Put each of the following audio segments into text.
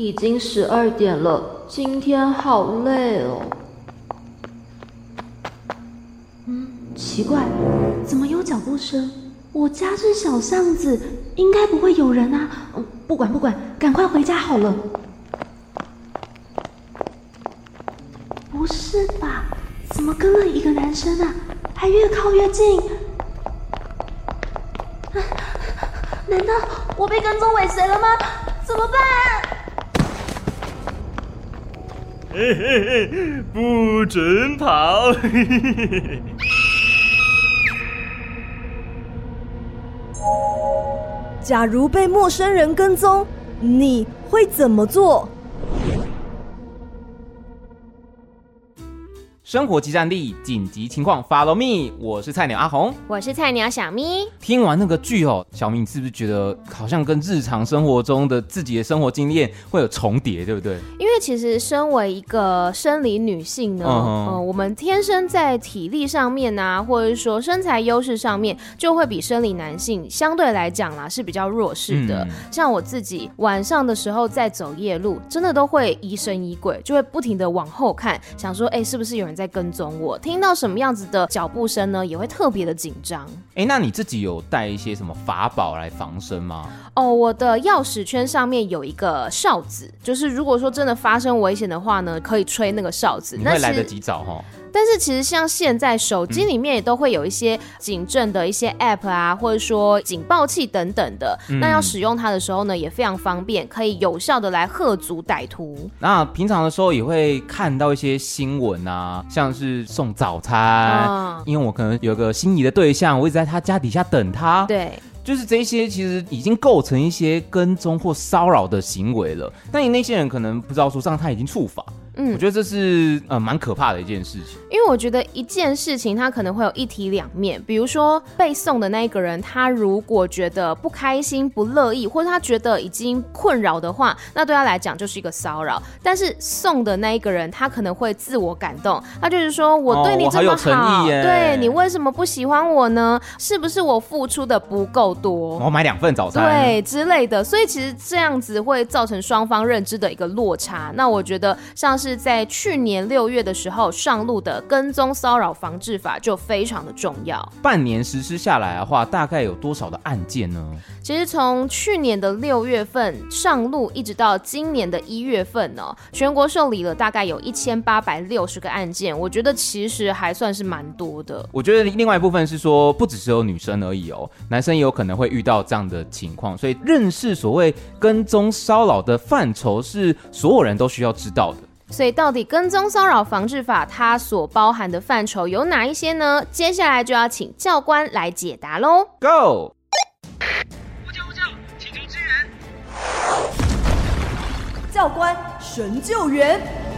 已经十二点了，今天好累哦。嗯，奇怪，怎么有脚步声？我家是小巷子，应该不会有人啊。不管不管，赶快回家好了。不是吧？怎么跟了一个男生啊？还越靠越近。难道我被跟踪尾随了吗？怎么办？嘿嘿嘿，不准跑！嘿嘿嘿。假如被陌生人跟踪，你会怎么做？生活即战力，紧急情况 Follow me，我是菜鸟阿红，我是菜鸟小咪。听完那个剧哦，小咪你是不是觉得好像跟日常生活中的自己的生活经验会有重叠，对不对？因为其实身为一个生理女性呢，嗯、uh 我们天生在体力上面啊，或者是说身材优势上面，就会比生理男性相对来讲啦是比较弱势的。嗯、像我自己晚上的时候在走夜路，真的都会疑神疑鬼，就会不停的往后看，想说，哎，是不是有人在跟踪我，听到什么样子的脚步声呢，也会特别的紧张。哎，那你自己有带一些什么法宝来防身吗？哦，我的钥匙圈上面有一个哨子，就是如果说真的发生危险的话呢，可以吹那个哨子。你会来得及找哈？但是其实像现在手机里面也都会有一些警政的一些 app 啊，或者说警报器等等的。嗯、那要使用它的时候呢，也非常方便，可以有效的来吓阻歹徒。那平常的时候也会看到一些新闻啊，像是送早餐，嗯、因为我可能有个心仪的对象，我一直在他家底下等他。对，就是这些其实已经构成一些跟踪或骚扰的行为了。但你那些人可能不知道说，这样他已经触法。嗯，我觉得这是呃蛮可怕的一件事情，因为我觉得一件事情它可能会有一体两面，比如说被送的那一个人，他如果觉得不开心、不乐意，或者他觉得已经困扰的话，那对他来讲就是一个骚扰。但是送的那一个人，他可能会自我感动，他就是说我对你这么好，对你为什么不喜欢我呢？是不是我付出的不够多？我买两份早餐，对之类的。所以其实这样子会造成双方认知的一个落差。那我觉得像是。是在去年六月的时候上路的跟踪骚扰防治法就非常的重要。半年实施下来的话，大概有多少的案件呢？其实从去年的六月份上路，一直到今年的一月份呢，全国受理了大概有一千八百六十个案件。我觉得其实还算是蛮多的。我觉得另外一部分是说，不只是有女生而已哦，男生也有可能会遇到这样的情况。所以认识所谓跟踪骚扰的范畴，是所有人都需要知道的。所以，到底跟踪骚扰防治法它所包含的范畴有哪一些呢？接下来就要请教官来解答喽。Go！呼叫呼叫，请求支援！教官神救援。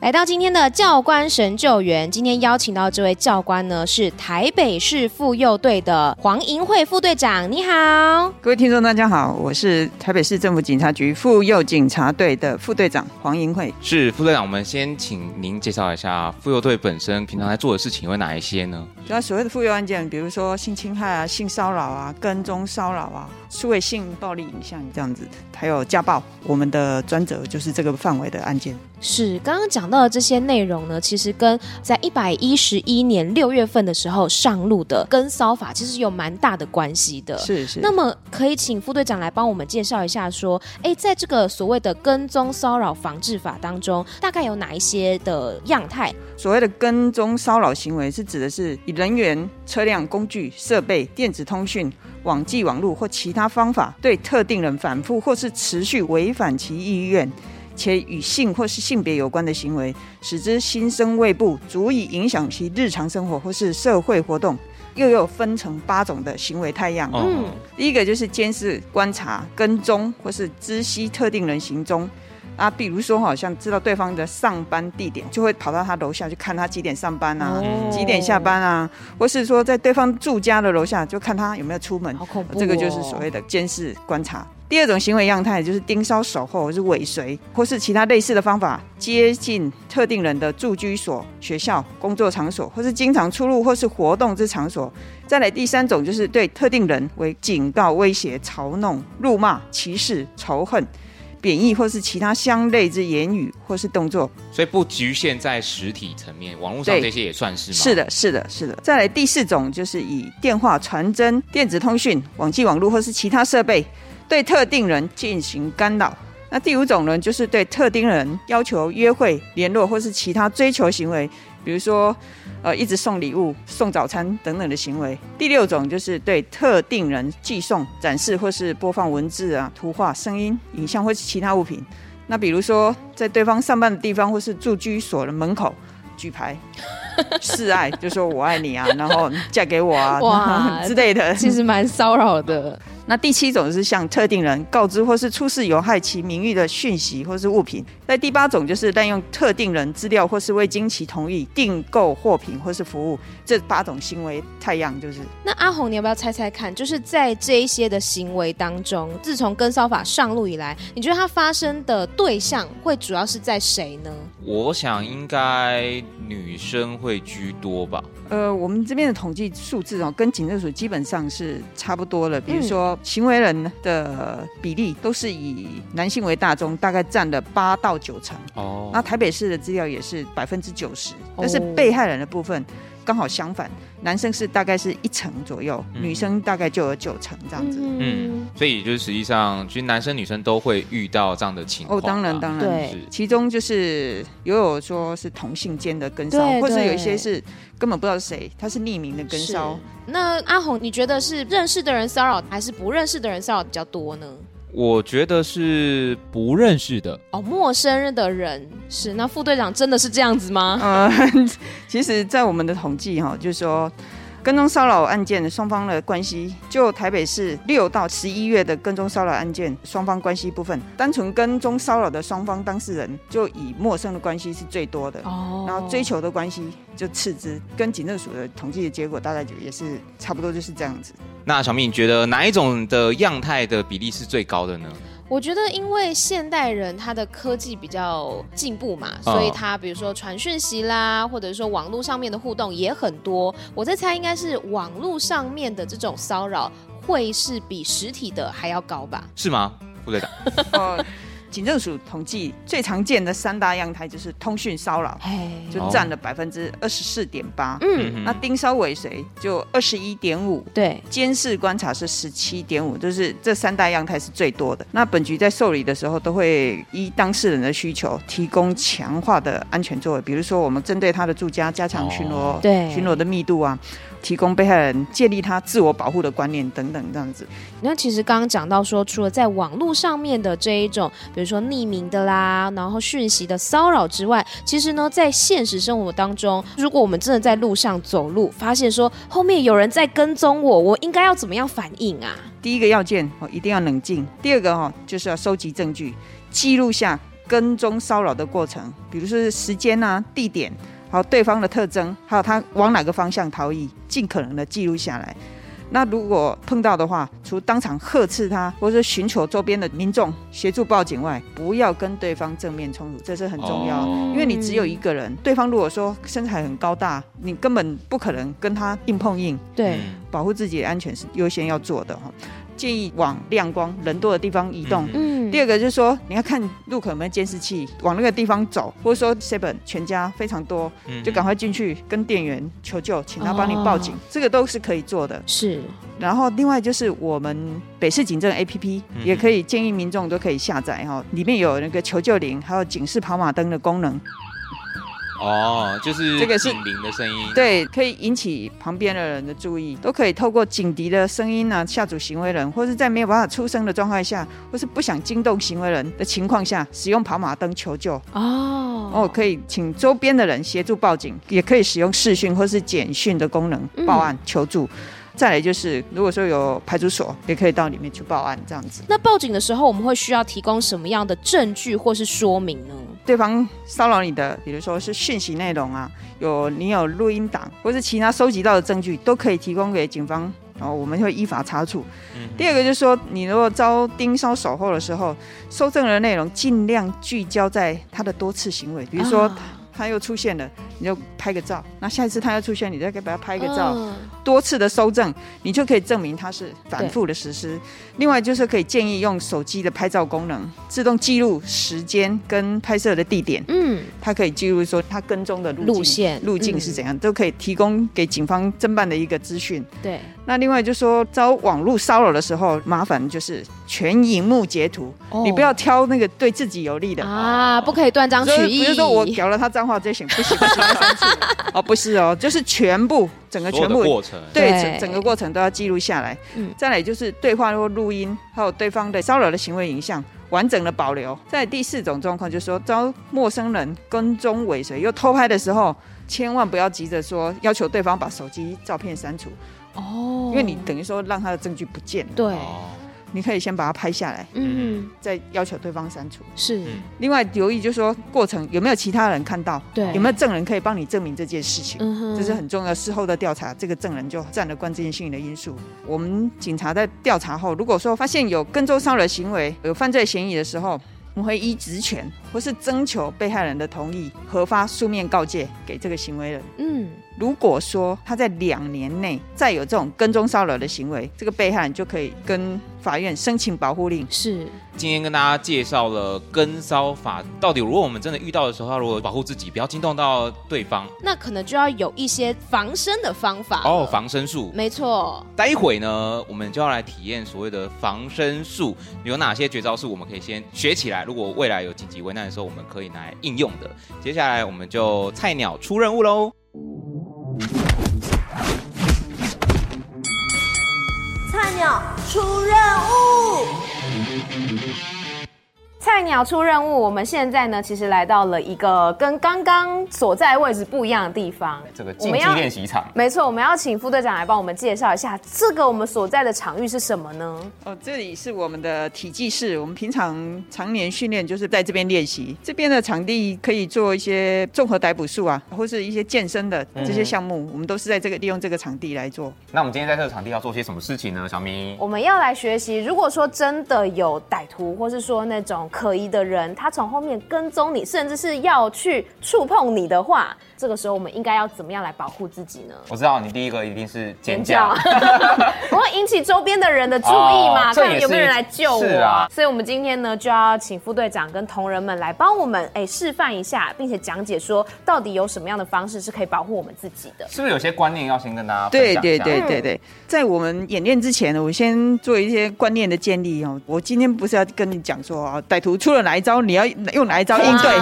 来到今天的教官神救援，今天邀请到这位教官呢，是台北市妇幼队的黄银慧副队长。你好，各位听众，大家好，我是台北市政府警察局妇幼警察队的副队长黄银慧。是副队长，我们先请您介绍一下妇幼队本身平常在做的事情有哪一些呢？主要所谓的妇幼案件，比如说性侵害啊、性骚扰啊、跟踪骚扰啊、数位性暴力影像这样子，还有家暴，我们的专责就是这个范围的案件。是刚刚讲到的这些内容呢，其实跟在一百一十一年六月份的时候上路的跟骚法，其实有蛮大的关系的。是是。那么可以请副队长来帮我们介绍一下，说，哎，在这个所谓的跟踪骚扰防治法当中，大概有哪一些的样态？所谓的跟踪骚扰行为，是指的是以人员、车辆、工具、设备、电子通讯、网际网络或其他方法，对特定人反复或是持续违反其意愿。且与性或是性别有关的行为，使之心生畏怖，足以影响其日常生活或是社会活动。又有分成八种的行为太阳。嗯，第一个就是监视、观察、跟踪或是知悉特定人行踪。啊，比如说，好像知道对方的上班地点，就会跑到他楼下去看他几点上班啊，哦、几点下班啊，或是说在对方住家的楼下就看他有没有出门。好恐怖、哦！这个就是所谓的监视观察。第二种行为样态就是盯梢、守候，或是尾随，或是其他类似的方法接近特定人的住居所、学校、工作场所，或是经常出入或是活动之场所。再来第三种就是对特定人为警告、威胁、嘲弄、辱骂、歧视、仇恨。贬义或是其他相类之言语或是动作，所以不局限在实体层面，网络上这些也算是吗？是的，是的，是的。再来第四种就是以电话、传真、电子通讯、网际网络或是其他设备对特定人进行干扰。那第五种呢，就是对特定人要求约会、联络或是其他追求行为。比如说，呃，一直送礼物、送早餐等等的行为。第六种就是对特定人寄送、展示或是播放文字啊、图画、声音、影像或是其他物品。那比如说，在对方上班的地方或是住居所的门口举牌示爱，就说我爱你啊，然后嫁给我啊哇 之类的，其实蛮骚扰的。那第七种是向特定人告知或是出示有害其名誉的讯息或是物品。在第八种就是滥用特定人资料或是未经其同意订购货品或是服务。这八种行为太样就是。那阿红，你要不要猜猜看？就是在这一些的行为当中，自从跟骚法上路以来，你觉得它发生的对象会主要是在谁呢？我想应该女生会居多吧。呃，我们这边的统计数字哦，跟警政署基本上是差不多的。比如说，行为人的比例都是以男性为大宗，大概占了八到九成。哦，那台北市的资料也是百分之九十，但是被害人的部分。刚好相反，男生是大概是一成左右，嗯、女生大概就有九成这样子。嗯，所以就是实际上，其实男生女生都会遇到这样的情况。哦，当然当然，对。其中就是也有说是同性间的跟骚，或者有一些是根本不知道是谁，他是匿名的跟骚。那阿红，你觉得是认识的人骚扰，还是不认识的人骚扰比较多呢？我觉得是不认识的哦，陌生的人是。那副队长真的是这样子吗？嗯，其实，在我们的统计哈，就是说。跟踪骚扰案件的双方的关系，就台北市六到十一月的跟踪骚扰案件双方关系部分，单纯跟踪骚扰的双方当事人，就以陌生的关系是最多的，哦，然后追求的关系就次之，跟警政署的统计的结果大概就也是差不多就是这样子。那小蜜，你觉得哪一种的样态的比例是最高的呢？我觉得，因为现代人他的科技比较进步嘛，所以他比如说传讯息啦，或者说网络上面的互动也很多。我在猜，应该是网络上面的这种骚扰会是比实体的还要高吧？是吗，副队长？警政署统计最常见的三大样态就是通讯骚扰，就占了百分之二十四点八。嗯，那盯梢尾随就二十一点五。对，监视观察是十七点五，就是这三大样态是最多的。那本局在受理的时候，都会依当事人的需求提供强化的安全作为，比如说我们针对他的住家加强巡逻，对，巡逻的密度啊。提供被害人建立他自我保护的观念等等这样子。那其实刚刚讲到说，除了在网络上面的这一种，比如说匿名的啦，然后讯息的骚扰之外，其实呢，在现实生活当中，如果我们真的在路上走路，发现说后面有人在跟踪我，我应该要怎么样反应啊？第一个要件哦，一定要冷静。第二个哈，就是要收集证据，记录下跟踪骚扰的过程，比如说是时间啊、地点。好，对方的特征，还有他往哪个方向逃逸，尽可能的记录下来。那如果碰到的话，除当场呵斥他，或者寻求周边的民众协助报警外，不要跟对方正面冲突，这是很重要。哦、因为你只有一个人，对方如果说身材很高大，你根本不可能跟他硬碰硬。对，保护自己的安全是优先要做的哈。建议往亮光、人多的地方移动。嗯，第二个就是说，你要看路口有没有监视器，往那个地方走，或者说 seven 全家非常多，就赶快进去跟店员求救，请他帮你报警，哦、这个都是可以做的。是。然后另外就是我们北市警政 APP 也可以建议民众都可以下载哈，里面有那个求救铃，还有警示跑马灯的功能。哦，就是这个是警铃的声音，对，可以引起旁边的人的注意，都可以透过警笛的声音呢、啊、吓阻行为人，或是在没有办法出声的状态下，或是不想惊动行为人的情况下，使用跑马灯求救。哦哦，可以请周边的人协助报警，也可以使用视讯或是简讯的功能报案求助。嗯再来就是，如果说有派出所，也可以到里面去报案，这样子。那报警的时候，我们会需要提供什么样的证据或是说明呢？对方骚扰你的，比如说是讯息内容啊，有你有录音档，或是其他收集到的证据，都可以提供给警方，然后我们会依法查处。嗯、第二个就是说，你如果遭盯梢守候的时候，搜证的内容尽量聚焦在他的多次行为，比如说。啊他又出现了，你就拍个照。那下一次他又出现，你再给他拍个照。哦、多次的搜证，你就可以证明他是反复的实施。另外就是可以建议用手机的拍照功能，自动记录时间跟拍摄的地点。嗯，它可以记录说他跟踪的路线，路径是怎样，嗯、都可以提供给警方侦办的一个资讯。对。那另外就是说遭网络骚扰的时候，麻烦就是全荧幕截图，哦、你不要挑那个对自己有利的啊，不可以断章取义。不是说我屌了他脏话这行不行？不行，哦，不是哦，就是全部整个全部过程，对，整整个过程都要记录下来。嗯，再来就是对话或录音，还有对方的骚扰的行为影像，完整的保留。在第四种状况，就是说遭陌生人跟踪尾随又偷拍的时候，千万不要急着说要求对方把手机照片删除。哦，因为你等于说让他的证据不见了。对，你可以先把它拍下来，嗯，再要求对方删除。是。另外留意，就是说过程有没有其他人看到？对，有没有证人可以帮你证明这件事情？嗯，这是很重要。事后的调查，这个证人就占了关键性的因素。我们警察在调查后，如果说发现有跟踪骚扰行为、有犯罪嫌疑的时候，我们会依职权或是征求被害人的同意，核发书面告诫给这个行为人。嗯。如果说他在两年内再有这种跟踪骚扰的行为，这个被害人就可以跟法院申请保护令。是，今天跟大家介绍了跟骚法，到底如果我们真的遇到的时候，要如何保护自己，不要惊动到对方？那可能就要有一些防身的方法哦，防身术。没错，待会呢，我们就要来体验所谓的防身术，有哪些绝招是我们可以先学起来？如果未来有紧急危难的时候，我们可以拿来应用的。接下来我们就菜鸟出任务喽。菜鸟出任务。菜鸟出任务，我们现在呢，其实来到了一个跟刚刚所在位置不一样的地方。这个竞技练习场。没错，我们要请副队长来帮我们介绍一下，这个我们所在的场域是什么呢？哦，这里是我们的体技室，我们平常常年训练就是在这边练习。这边的场地可以做一些综合逮捕术啊，或是一些健身的这些项目，嗯、我们都是在这个利用这个场地来做。那我们今天在这个场地要做些什么事情呢？小明，我们要来学习，如果说真的有歹徒，或是说那种。可疑的人，他从后面跟踪你，甚至是要去触碰你的话，这个时候我们应该要怎么样来保护自己呢？我知道你第一个一定是尖叫，我会 引起周边的人的注意嘛，哦、看有没有人来救我。啊、所以，我们今天呢就要请副队长跟同仁们来帮我们哎示范一下，并且讲解说到底有什么样的方式是可以保护我们自己的。是不是有些观念要先跟大家分享一下？对对对对对，在我们演练之前呢，我先做一些观念的建立哦。我今天不是要跟你讲说啊，歹徒出了哪一招，你要用哪一招应对？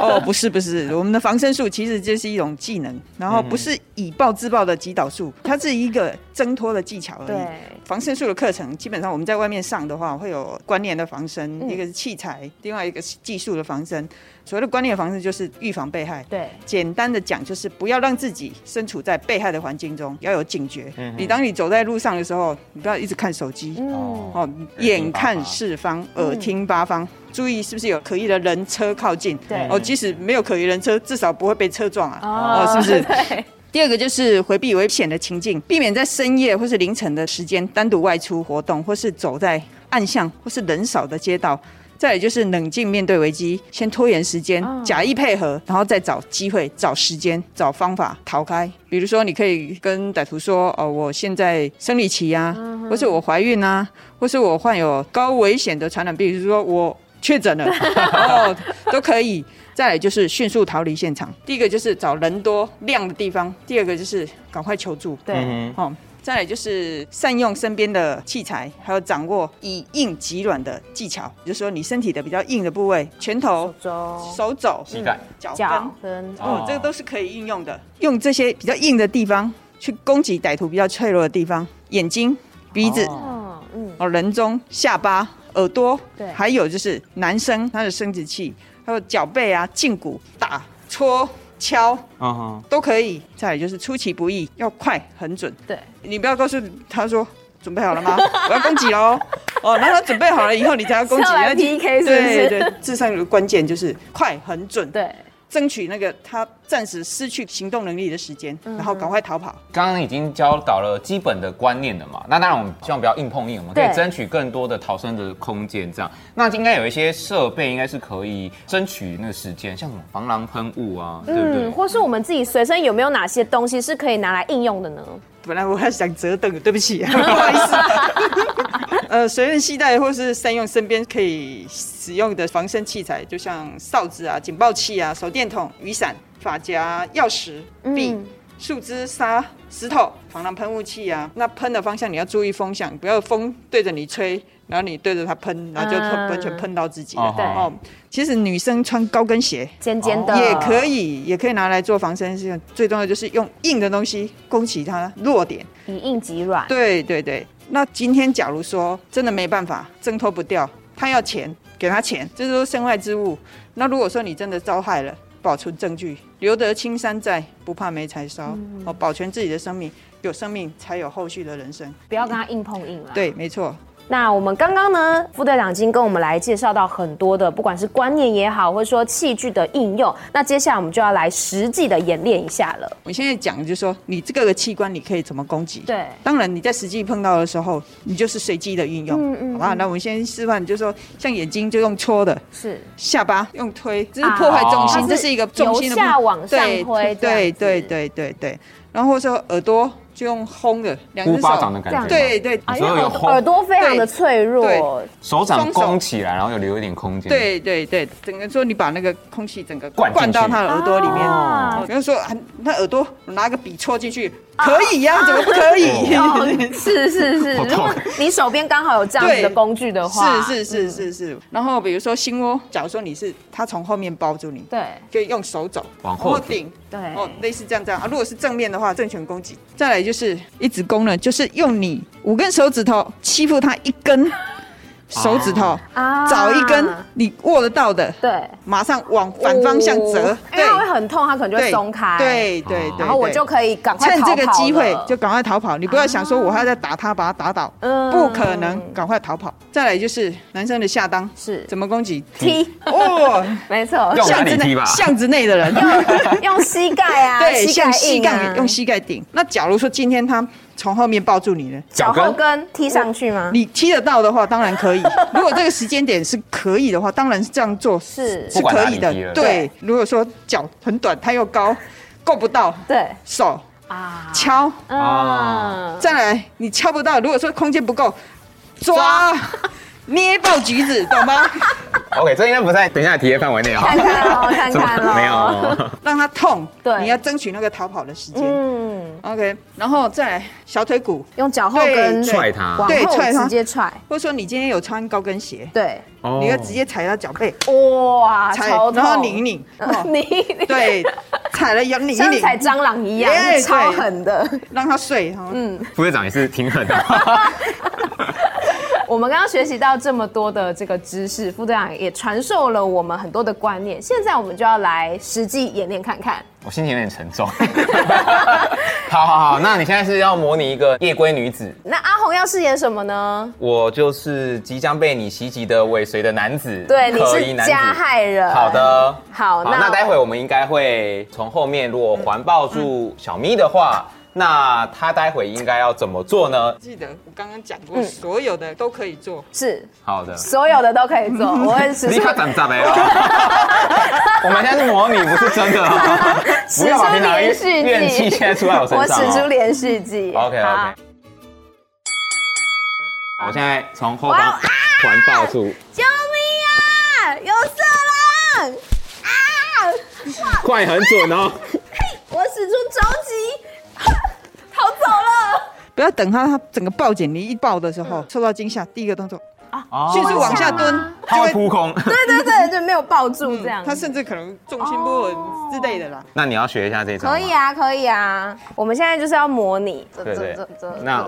哦，不是不是，我们的防身术其实就是一种技能，然后不是以暴制暴的击倒术，它是一个挣脱的技巧而已。防身术的课程基本上我们在外面上的话，会有观念的防身，一个是器材，另外一个技术的防身。所谓的观念的防身就是预防被害。对，简单的讲就是不要让自己身处在被害的环境中，要有警觉。嗯，你当你走在路上的时候，你不要一直看手机。嗯，哦，眼看四方，耳听八方，注意是不是有可疑的人车靠近。对，哦，即使没有可疑人车，至少不会被车撞啊。哦，哦，是不是？对。第二个就是回避危险的情境，避免在深夜或是凌晨的时间单独外出活动，或是走在暗巷或是人少的街道。再也就是冷静面对危机，先拖延时间，假意配合，然后再找机会、找时间、找方法逃开。比如说，你可以跟歹徒说：“哦，我现在生理期啊，或是我怀孕啊，或是我患有高危险的传染病，比如说我确诊了，哦，都可以。”再来就是迅速逃离现场。第一个就是找人多亮的地方，第二个就是赶快求助。对，嗯哦，再来就是善用身边的器材，还有掌握以硬击软的技巧，就是说你身体的比较硬的部位，拳头、肘、手肘、膝盖、脚脚跟，跟，哦，这个都是可以应用的。用这些比较硬的地方去攻击歹徒比较脆弱的地方，眼睛、鼻子。嗯，哦，人中、下巴、耳朵，对还有就是男生他的生殖器，还有脚背啊、胫骨打、戳、敲嗯哼，都可以。再来就是出其不意，要快很准。对，你不要告诉他说准备好了吗？我要攻击喽！哦，那他准备好了以后，你才要攻击。那 PK 是不是对对，智商有个关键就是快很准。对，争取那个他暂时失去行动能力的时间，然后赶快逃跑。刚刚已经教导了基本的观念了嘛，那当然我们希望不要硬碰硬，我们可以对争取更多的逃生的空间，这样。那应该有一些设备应该是可以争取那个时间，像什么防狼喷雾啊，对不对嗯，？或是我们自己随身有没有哪些东西是可以拿来应用的呢？本来我还想折凳，对不起，不好意思。呃，随身携带或是善用身边可以使用的防身器材，就像哨子啊、警报器啊、手电筒、雨伞、发夹、钥匙、笔、嗯树枝、沙、石头、防狼喷雾器啊。那喷的方向你要注意风向，不要风对着你吹，然后你对着它喷，然后就嗯完全喷到自己了。哦对哦，其实女生穿高跟鞋尖尖的也可以，也可以拿来做防身事。最重要的就是用硬的东西攻击它弱点。以硬击软。对对对，那今天假如说真的没办法，挣脱不掉，他要钱，给他钱，这都是身外之物。那如果说你真的遭害了，保存证据，留得青山在，不怕没柴烧。哦，保全自己的生命，有生命才有后续的人生。不要跟他硬碰硬了。对，没错。那我们刚刚呢，副队长已经跟我们来介绍到很多的，不管是观念也好，或者说器具的应用。那接下来我们就要来实际的演练一下了。我现在讲的就是说，你这个器官你可以怎么攻击？对当然你在实际碰到的时候，你就是随机的运用，嗯嗯好吧？那我们先示范，就是说，像眼睛就用戳的，是下巴用推，这是破坏重心，啊这是一个重心的由下往上推对子对对对对。然后说耳朵就用轰的，两只呼巴掌手，的感觉，对对。啊，因为耳朵非常的脆弱。对，手掌弓起来，然后又留一点空间。，对对对，整个说你把那个空气整个灌灌到他的耳朵里面。啊。比如说啊，那耳朵拿个笔戳进去，可以呀、怎么不可以？哦 是是。是，如果你手边刚好有这样子的工具的话，是是是是是。然后比如说心窝，假如说你是他从后面包住你，对。就用手肘往后顶。对哦，类似这样这样啊。如果是正面的话，正拳攻击。再来就是一直攻呢，就是用你五根手指头欺负他一根手指头，啊。找一根你握得到的，对，马上往反方向折哦，因为它会很痛，它可能就会松开，，对对对，然后我就可以赶快趁这个机会就赶快逃跑。你不要想说我还要再打他，把他打倒，嗯。不可能，赶快逃跑。再来就是男生的下裆是。怎么攻击？踢，哦，没错，巷子内吧？巷子内的人。用膝盖啊，对，像膝盖用膝盖顶。那假如说今天他从后面抱住你呢，脚后跟踢上去吗？你踢得到的话，当然可以。如果这个时间点是可以的话，当然是这样做是。是可以的。对，如果说脚很短，它又高，够不到，对。手啊，敲，啊，再来你敲不到，如果说空间不够，抓。捏爆橘子，懂吗？OK，这应该不在等一下的体验范围内啊。看看哦，看看哦，没有。让他痛，对。你要争取那个逃跑的时间。嗯，OK，然后再来小腿骨，用脚后跟踹他对踹他直接踹，或者说你今天有穿高跟鞋，对，哦。你要直接踩到脚背，哇，踩，超痛。然后拧一拧，哦。你对，踩了要拧一像踩，蟑螂一样，耶超狠的。让他睡。哈，嗯，副队长也是挺狠的。我们刚刚学习到这么多的这个知识，副队长也传授了我们很多的观念。现在我们就要来实际演练看看。我心情有点沉重。好好好，那你现在是要模拟一个夜归女子，那阿红要饰演什么呢？我就是即将被你袭击的尾随的男子，对，你可疑男子是加害人。好的，好，好，那待会我们应该会从后面，如果环抱住小咪的话，那他待会应该要怎么做呢？记得我刚刚讲过，所有的都可以做。是好的，所有的都可以做，我会使出立刻斩斩没有？我们现在是模拟，不是真的 不要把平常出连续怨气现在出在我身上我。使出连续技。OK OK。我现在从后方环抱住，救命啊！有色狼！啊！快很准哦！我使出着急，逃走了。不要等他，他整个抱紧你一抱的时候，受到惊吓，第一个动作啊，迅速往下蹲，他会扑空。对对对，就没有抱住这样。他甚至可能重心不稳之类的啦。那你要学一下这种。可以啊，可以啊。我们现在就是要模拟。对对。那。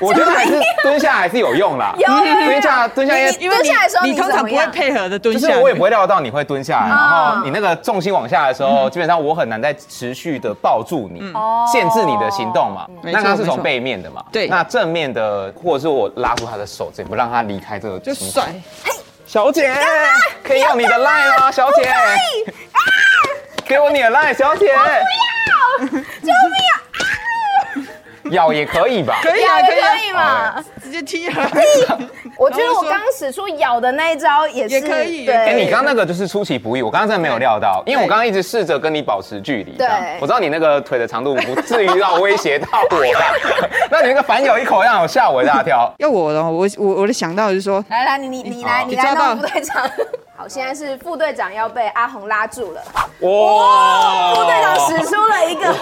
我觉得还是蹲下还是有用啦。有蹲下蹲下，因为蹲下的时候你通常不会配合的蹲下，就是我也不会料到你会蹲下来，然后你那个重心往下的时候，基本上我很难再持续的抱住你，限制你的行动嘛。那他是从背面的嘛？对。那正面的，或者是我拉住他的手，这不让他离开这个，就甩。小姐，可以用你的 line 吗？小姐，给我你的 line，小姐。不要！救命啊！咬也可以吧？可以啊，可以嘛？直接踢啊！我觉得我刚刚使出咬的那一招也是可以。哎，你刚刚那个就是出其不意，我刚刚真的没有料到，因为我刚刚一直试着跟你保持距离。对，我知道你那个腿的长度不至于要威胁到我。那你那个反咬一口让我吓我一大跳。要我的，我我我就想到就是说，来来，你你你来，你来当副队长。好，现在是副队长要被阿红拉住了。哇！副队长使出了一个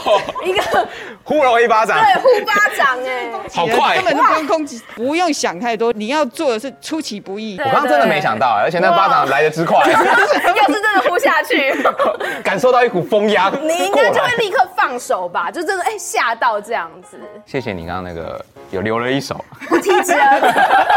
一个呼了我一巴掌。对，呼巴掌哎，好快，根本就不用攻击，不用想太多。你要做的是出其不意。我刚刚真的没想到，而且那巴掌来的之快，要是真的呼下去，感受到一股风压，你应该就会立刻放手吧？就真的哎吓到这样子。谢谢你刚刚那个有留了一手，不提之恩，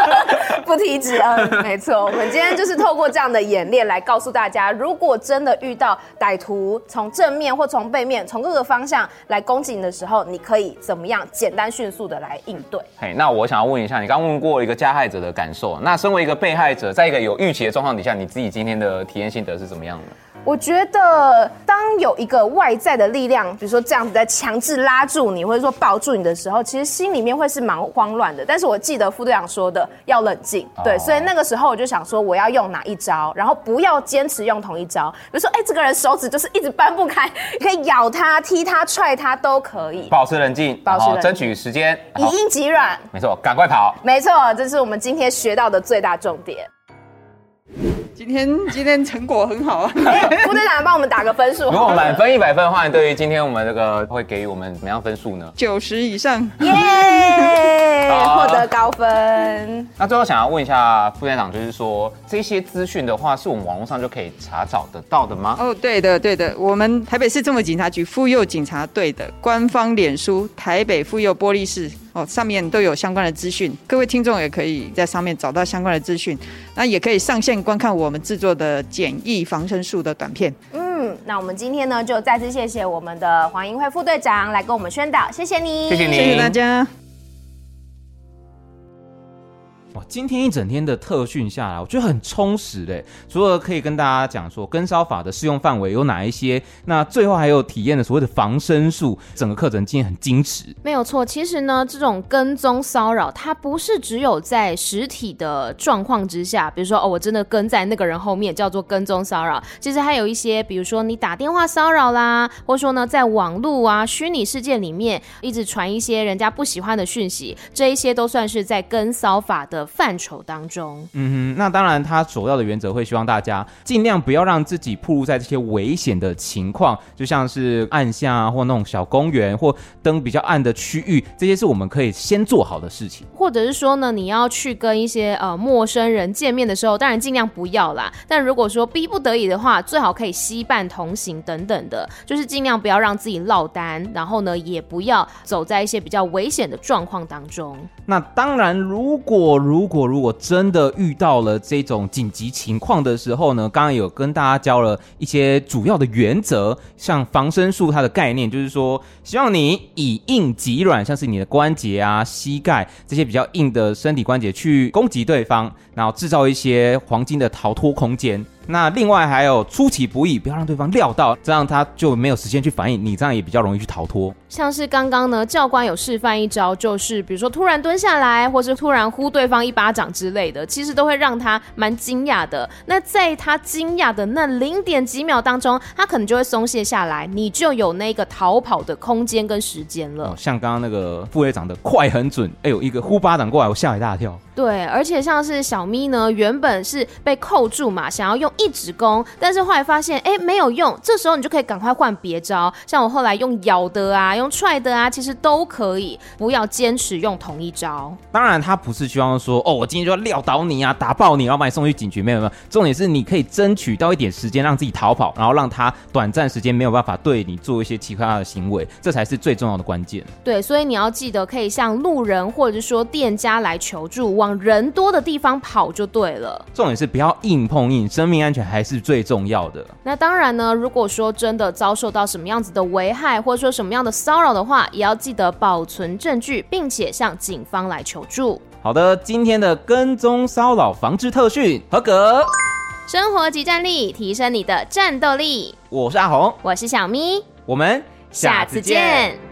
不提之恩，没错。我们今天就是透过这样的。演练来告诉大家，如果真的遇到歹徒从正面或从背面、从各个方向来攻击你的时候，你可以怎么样简单迅速的来应对？嘿，那我想要问一下，你刚问过一个加害者的感受，那身为一个被害者，在一个有预期的状况底下，你自己今天的体验心得是怎么样的？我觉得，当有一个外在的力量，比如说这样子在强制拉住你，或者说抱住你的时候，其实心里面会是蛮慌乱的。但是我记得副队长说的要冷静，对，所以那个时候我就想说，我要用哪一招，然后不要坚持用同一招。比如说，哎、欸，这个人手指就是一直掰不开，你可以咬他、踢他、踹他都可以，保持冷静，保持争取时间，以硬击软，没错，赶快跑，没错，这是我们今天学到的最大重点。今天今天成果很好啊！副队长帮我们打个分数。如果满分一百分的话，对于今天我们这个会给予我们怎么样分数呢？九十以上，耶、yeah! 获得高分。那最后想要问一下副队长，就是说这些资讯的话，是我们网络上就可以查找得到的吗？哦，对的，对的，我们台北市政府警察局妇幼警察队的官方脸书“台北妇幼玻璃室”。哦，上面都有相关的资讯，各位听众也可以在上面找到相关的资讯，那也可以上线观看我们制作的简易防身术的短片。嗯，那我们今天呢，就再次谢谢我们的黄英惠副队长来跟我们宣导，谢谢你，谢谢你，谢谢大家。哇，今天一整天的特训下来，我觉得很充实嘞。除了可以跟大家讲说跟骚法的适用范围有哪一些，那最后还有体验的所谓的防身术，整个课程今天很矜持。没有错，其实呢，这种跟踪骚扰它不是只有在实体的状况之下，比如说哦，我真的跟在那个人后面叫做跟踪骚扰。其实还有一些，比如说你打电话骚扰啦，或者说呢，在网络啊虚拟世界里面一直传一些人家不喜欢的讯息，这一些都算是在跟骚法的范畴当中，嗯哼，那当然，他首要的原则会希望大家尽量不要让自己暴露在这些危险的情况，就像是暗巷啊，或那种小公园，或灯比较暗的区域，这些是我们可以先做好的事情。或者是说呢，你要去跟一些呃陌生人见面的时候，当然尽量不要啦。但如果说逼不得已的话，最好可以携伴同行等等的，就是尽量不要让自己落单，然后呢，也不要走在一些比较危险的状况当中。那当然，如果如果如果真的遇到了这种紧急情况的时候呢，刚刚有跟大家教了一些主要的原则，像防身术它的概念就是说，希望你以硬击软，像是你的关节啊、膝盖这些比较硬的身体关节去攻击对方，然后制造一些黄金的逃脱空间。那另外还有出其不意，不要让对方料到，这样他就没有时间去反应，你这样也比较容易去逃脱。像是刚刚呢，教官有示范一招，就是比如说突然蹲下来，或是突然呼对方一巴掌之类的，其实都会让他蛮惊讶的。那在他惊讶的那零点几秒当中，他可能就会松懈下来，你就有那个逃跑的空间跟时间了。哦，像刚刚那个副队长的快很准，哎呦，一个呼巴掌过来，我吓一大跳。对，而且像是小咪呢，原本是被扣住嘛，想要用一指攻，但是后来发现，哎，没有用，这时候你就可以赶快换别招，像我后来用咬的啊，用踹的啊，其实都可以，不要坚持用同一招。当然，他不是希望说，哦，我今天就要撂倒你啊，打爆你，然后把你送去警局，没有没有，重点是你可以争取到一点时间，让自己逃跑，然后让他短暂时间没有办法对你做一些其他的行为，这才是最重要的关键。对，所以你要记得可以向路人或者说店家来求助，往人多的地方跑就对了，重点是不要硬碰硬，生命安全还是最重要的。那当然呢，如果说真的遭受到什么样子的危害，或者说什么样的骚扰的话，也要记得保存证据，并且向警方来求助。好的，今天的跟踪骚扰防治特训合格，生活即战力，提升你的战斗力。我是阿红，我是小咪，我们下次见。